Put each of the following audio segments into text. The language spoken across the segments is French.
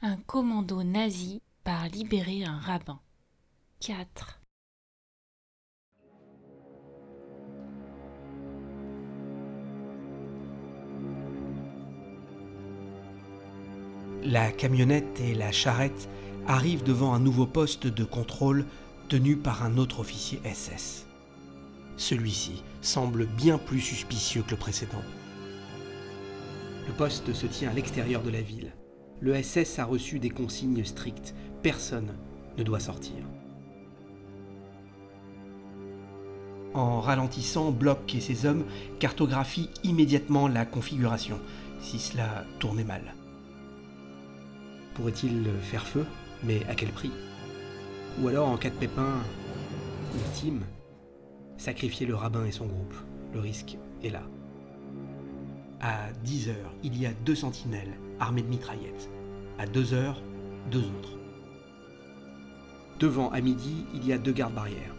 Un commando nazi part libérer un rabbin. 4. La camionnette et la charrette arrivent devant un nouveau poste de contrôle tenu par un autre officier SS. Celui-ci semble bien plus suspicieux que le précédent. Le poste se tient à l'extérieur de la ville. Le SS a reçu des consignes strictes. Personne ne doit sortir. En ralentissant, Block et ses hommes cartographient immédiatement la configuration, si cela tournait mal. Pourrait-il faire feu? Mais à quel prix? Ou alors, en cas de pépin ultime, sacrifier le rabbin et son groupe. Le risque est là. À 10 heures, il y a deux sentinelles armées de mitraillettes. À 2 heures, deux autres. Devant, à midi, il y a deux gardes barrières.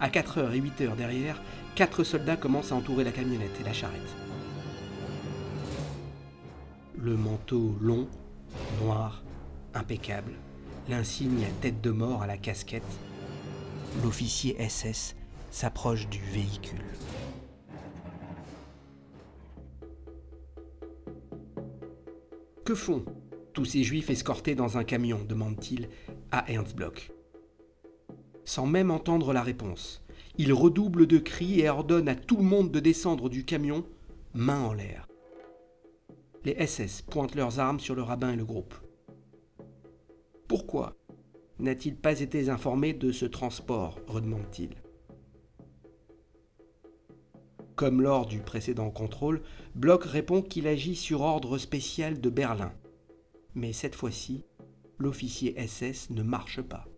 À 4 heures et 8 heures derrière, quatre soldats commencent à entourer la camionnette et la charrette. Le manteau long, noir, impeccable, l'insigne à tête de mort à la casquette. L'officier SS s'approche du véhicule. Que font tous ces juifs escortés dans un camion demande-t-il à Ernst Bloch. Sans même entendre la réponse, il redouble de cris et ordonne à tout le monde de descendre du camion, main en l'air. Les SS pointent leurs armes sur le rabbin et le groupe. Pourquoi n'a-t-il pas été informé de ce transport redemande-t-il. Comme lors du précédent contrôle, Bloch répond qu'il agit sur ordre spécial de Berlin. Mais cette fois-ci, l'officier SS ne marche pas.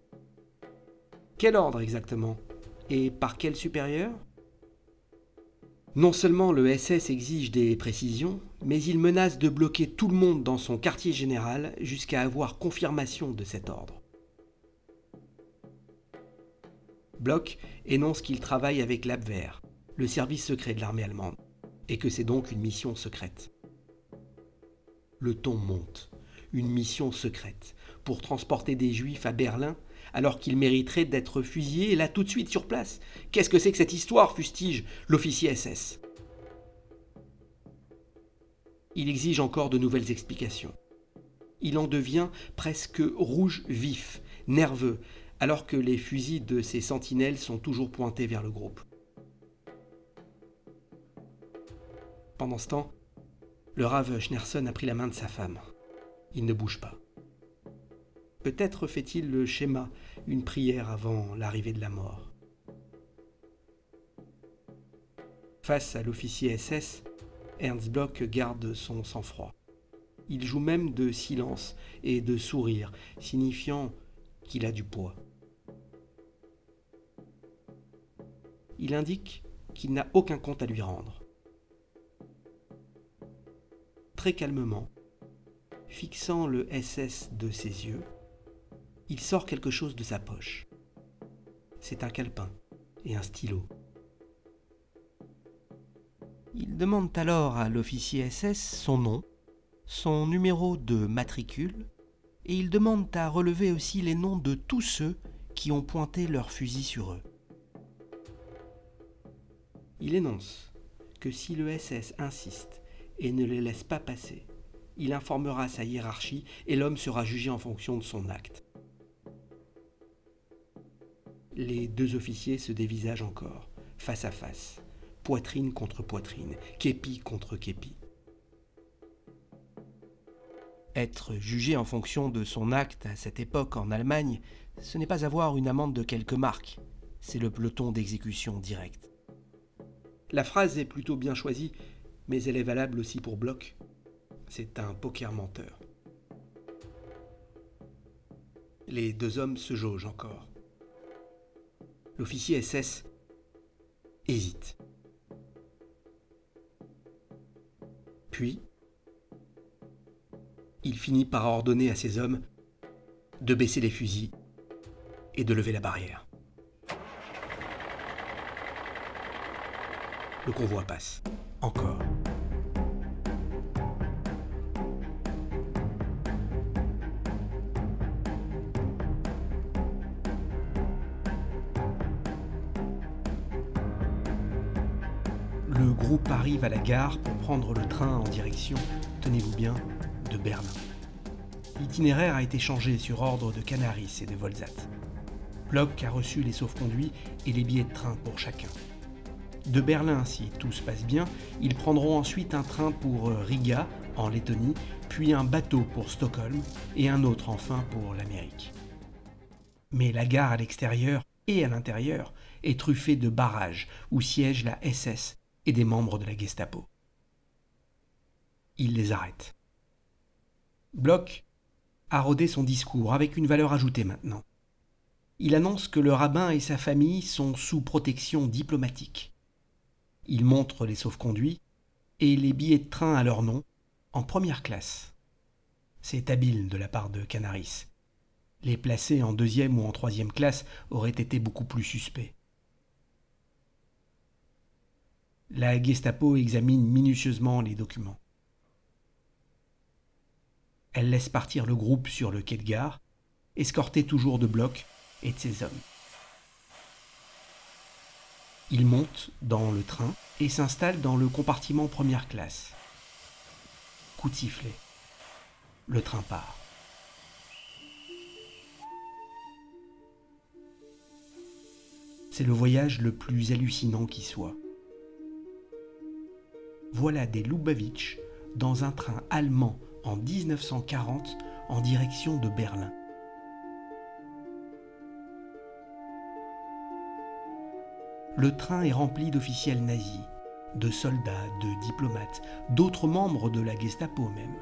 Quel ordre exactement? Et par quel supérieur? Non seulement le SS exige des précisions, mais il menace de bloquer tout le monde dans son quartier général jusqu'à avoir confirmation de cet ordre. Bloch énonce qu'il travaille avec l'Abwehr, le service secret de l'armée allemande, et que c'est donc une mission secrète. Le ton monte. Une mission secrète pour transporter des juifs à Berlin alors qu'ils mériteraient d'être fusillés là tout de suite sur place. Qu'est-ce que c'est que cette histoire fustige l'officier SS Il exige encore de nouvelles explications. Il en devient presque rouge vif, nerveux, alors que les fusils de ses sentinelles sont toujours pointés vers le groupe. Pendant ce temps, le rave Schnerson a pris la main de sa femme. Il ne bouge pas. Peut-être fait-il le schéma, une prière avant l'arrivée de la mort. Face à l'officier SS, Ernst Bloch garde son sang-froid. Il joue même de silence et de sourire, signifiant qu'il a du poids. Il indique qu'il n'a aucun compte à lui rendre. Très calmement, fixant le SS de ses yeux, il sort quelque chose de sa poche. C'est un calepin et un stylo. Il demande alors à l'officier SS son nom, son numéro de matricule, et il demande à relever aussi les noms de tous ceux qui ont pointé leur fusil sur eux. Il énonce que si le SS insiste et ne les laisse pas passer, il informera sa hiérarchie et l'homme sera jugé en fonction de son acte. Les deux officiers se dévisagent encore, face à face, poitrine contre poitrine, képi contre képi. Être jugé en fonction de son acte à cette époque en Allemagne, ce n'est pas avoir une amende de quelques marques, c'est le peloton d'exécution directe. La phrase est plutôt bien choisie, mais elle est valable aussi pour Bloch. C'est un poker menteur. Les deux hommes se jaugent encore. L'officier SS hésite. Puis, il finit par ordonner à ses hommes de baisser les fusils et de lever la barrière. Le convoi passe. Encore. Le groupe arrive à la gare pour prendre le train en direction, tenez-vous bien, de Berlin. L'itinéraire a été changé sur ordre de Canaris et de Volzat. Bloch a reçu les sauf-conduits et les billets de train pour chacun. De Berlin, si tout se passe bien, ils prendront ensuite un train pour Riga, en Lettonie, puis un bateau pour Stockholm et un autre enfin pour l'Amérique. Mais la gare à l'extérieur et à l'intérieur est truffée de barrages où siège la SS et des membres de la Gestapo. Il les arrête. Bloch a rodé son discours avec une valeur ajoutée maintenant. Il annonce que le rabbin et sa famille sont sous protection diplomatique. Il montre les sauf-conduits et les billets de train à leur nom en première classe. C'est habile de la part de Canaris. Les placer en deuxième ou en troisième classe aurait été beaucoup plus suspect. La Gestapo examine minutieusement les documents. Elle laisse partir le groupe sur le quai de gare, escorté toujours de Bloch et de ses hommes. Il monte dans le train et s'installe dans le compartiment première classe. Coup de sifflet. Le train part. C'est le voyage le plus hallucinant qui soit. Voilà des Lubavitch dans un train allemand en 1940 en direction de Berlin. Le train est rempli d'officiels nazis, de soldats, de diplomates, d'autres membres de la Gestapo même.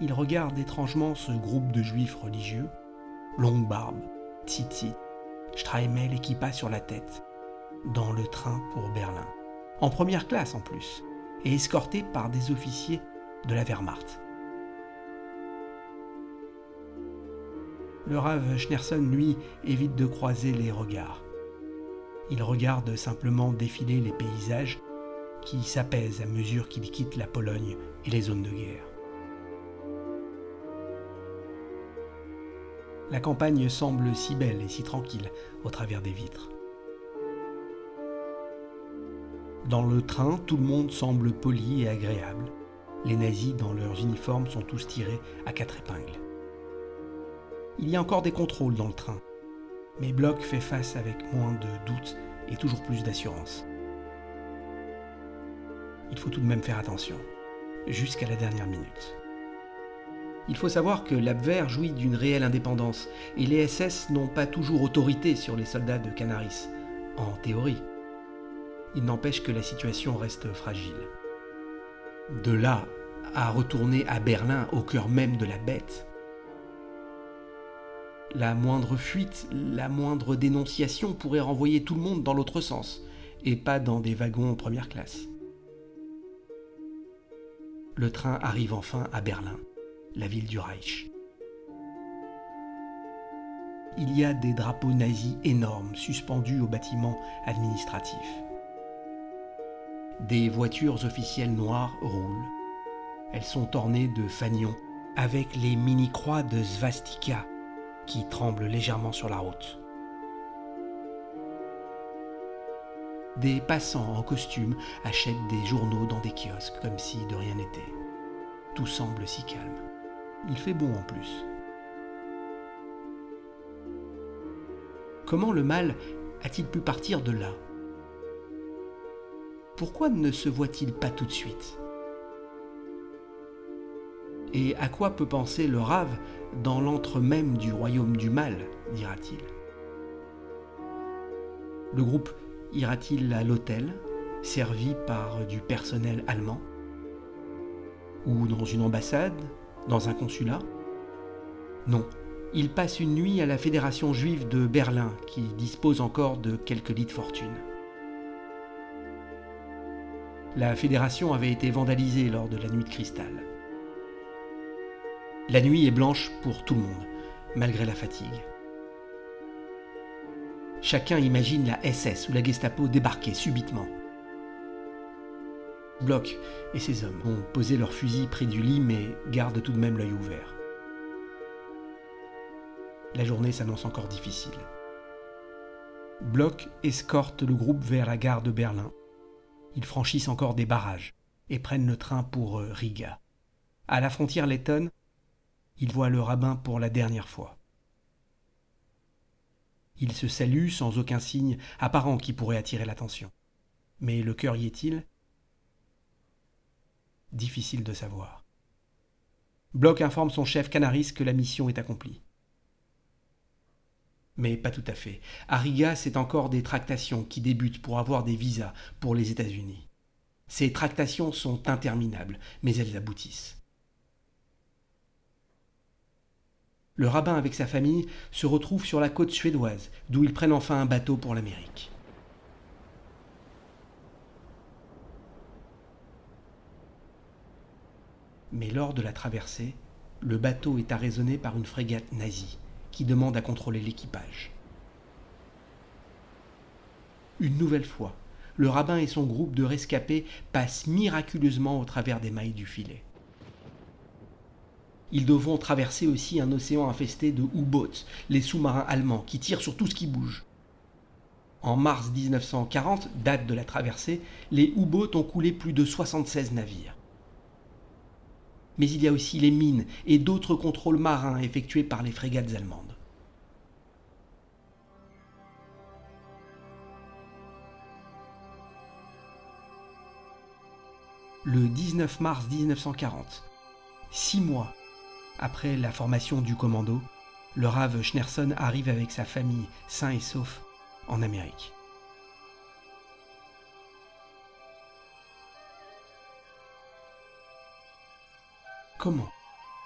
Il regarde étrangement ce groupe de juifs religieux, longue barbe, tzitzit, Streimel et kippa sur la tête, dans le train pour Berlin, en première classe en plus, et escorté par des officiers de la Wehrmacht. Le Rav Schnerson, lui, évite de croiser les regards. Il regarde simplement défiler les paysages qui s'apaisent à mesure qu'il quitte la Pologne et les zones de guerre. La campagne semble si belle et si tranquille au travers des vitres. Dans le train, tout le monde semble poli et agréable. Les nazis, dans leurs uniformes, sont tous tirés à quatre épingles. Il y a encore des contrôles dans le train, mais Bloch fait face avec moins de doute et toujours plus d'assurance. Il faut tout de même faire attention, jusqu'à la dernière minute. Il faut savoir que l'Abwehr jouit d'une réelle indépendance, et les SS n'ont pas toujours autorité sur les soldats de Canaris, en théorie. Il n'empêche que la situation reste fragile. De là à retourner à Berlin au cœur même de la bête, la moindre fuite, la moindre dénonciation pourrait renvoyer tout le monde dans l'autre sens, et pas dans des wagons en première classe. Le train arrive enfin à Berlin, la ville du Reich. Il y a des drapeaux nazis énormes suspendus au bâtiment administratif. Des voitures officielles noires roulent. Elles sont ornées de fanions avec les mini-croix de svastika qui tremble légèrement sur la route. Des passants en costume achètent des journaux dans des kiosques comme si de rien n'était. Tout semble si calme. Il fait bon en plus. Comment le mal a-t-il pu partir de là? Pourquoi ne se voit-il pas tout de suite? Et à quoi peut penser le rave dans l'antre même du royaume du mal, dira-t-il. Le groupe ira-t-il à l'hôtel, servi par du personnel allemand Ou dans une ambassade Dans un consulat? Non, il passe une nuit à la Fédération juive de Berlin, qui dispose encore de quelques lits de fortune. La fédération avait été vandalisée lors de la nuit de cristal. La nuit est blanche pour tout le monde, malgré la fatigue. Chacun imagine la SS ou la Gestapo débarquer subitement. Bloch et ses hommes ont posé leurs fusils près du lit mais gardent tout de même l'œil ouvert. La journée s'annonce encore difficile. Bloch escorte le groupe vers la gare de Berlin. Ils franchissent encore des barrages et prennent le train pour euh, Riga. À la frontière lettonne, ils voient le rabbin pour la dernière fois. Ils se saluent sans aucun signe apparent qui pourrait attirer l'attention. Mais le cœur y est-il? Difficile de savoir. Bloch informe son chef Canaris que la mission est accomplie. Mais pas tout à fait. À Riga, c'est encore des tractations qui débutent pour avoir des visas pour les États-Unis. Ces tractations sont interminables, mais elles aboutissent. Le rabbin avec sa famille se retrouve sur la côte suédoise, d'où ils prennent enfin un bateau pour l'Amérique. Mais lors de la traversée, le bateau est arraisonné par une frégate nazie qui demande à contrôler l'équipage. Une nouvelle fois, le rabbin et son groupe de rescapés passent miraculeusement au travers des mailles du filet. Ils devront traverser aussi un océan infesté de U-boats, les sous-marins allemands qui tirent sur tout ce qui bouge. En mars 1940, date de la traversée, les U-boats ont coulé plus de 76 navires mais il y a aussi les mines et d'autres contrôles marins effectués par les frégates allemandes. Le 19 mars 1940, six mois après la formation du commando, le Rave Schnerson arrive avec sa famille, sain et sauf, en Amérique. Comment,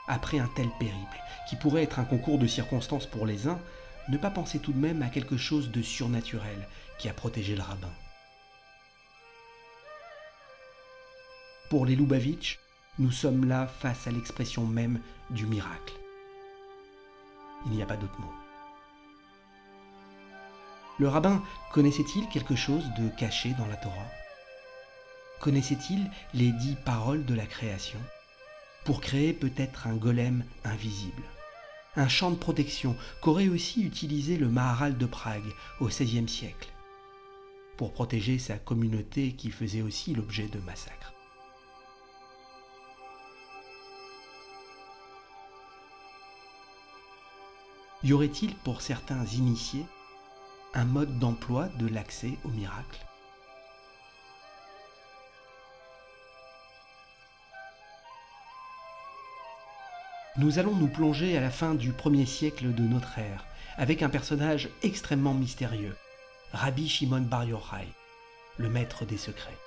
après un tel périple, qui pourrait être un concours de circonstances pour les uns, ne pas penser tout de même à quelque chose de surnaturel qui a protégé le rabbin? Pour les Lubavitch, nous sommes là face à l'expression même du miracle. Il n'y a pas d'autre mot. Le rabbin connaissait-il quelque chose de caché dans la Torah? Connaissait-il les dix paroles de la création? Pour créer peut-être un golem invisible. Un champ de protection qu'aurait aussi utilisé le Maharal de Prague au XVIe siècle, pour protéger sa communauté qui faisait aussi l'objet de massacres. Y aurait-il pour certains initiés un mode d'emploi de l'accès au miracle? Nous allons nous plonger à la fin du premier siècle de notre ère, avec un personnage extrêmement mystérieux, Rabbi Shimon Bar Yochai, le maître des secrets.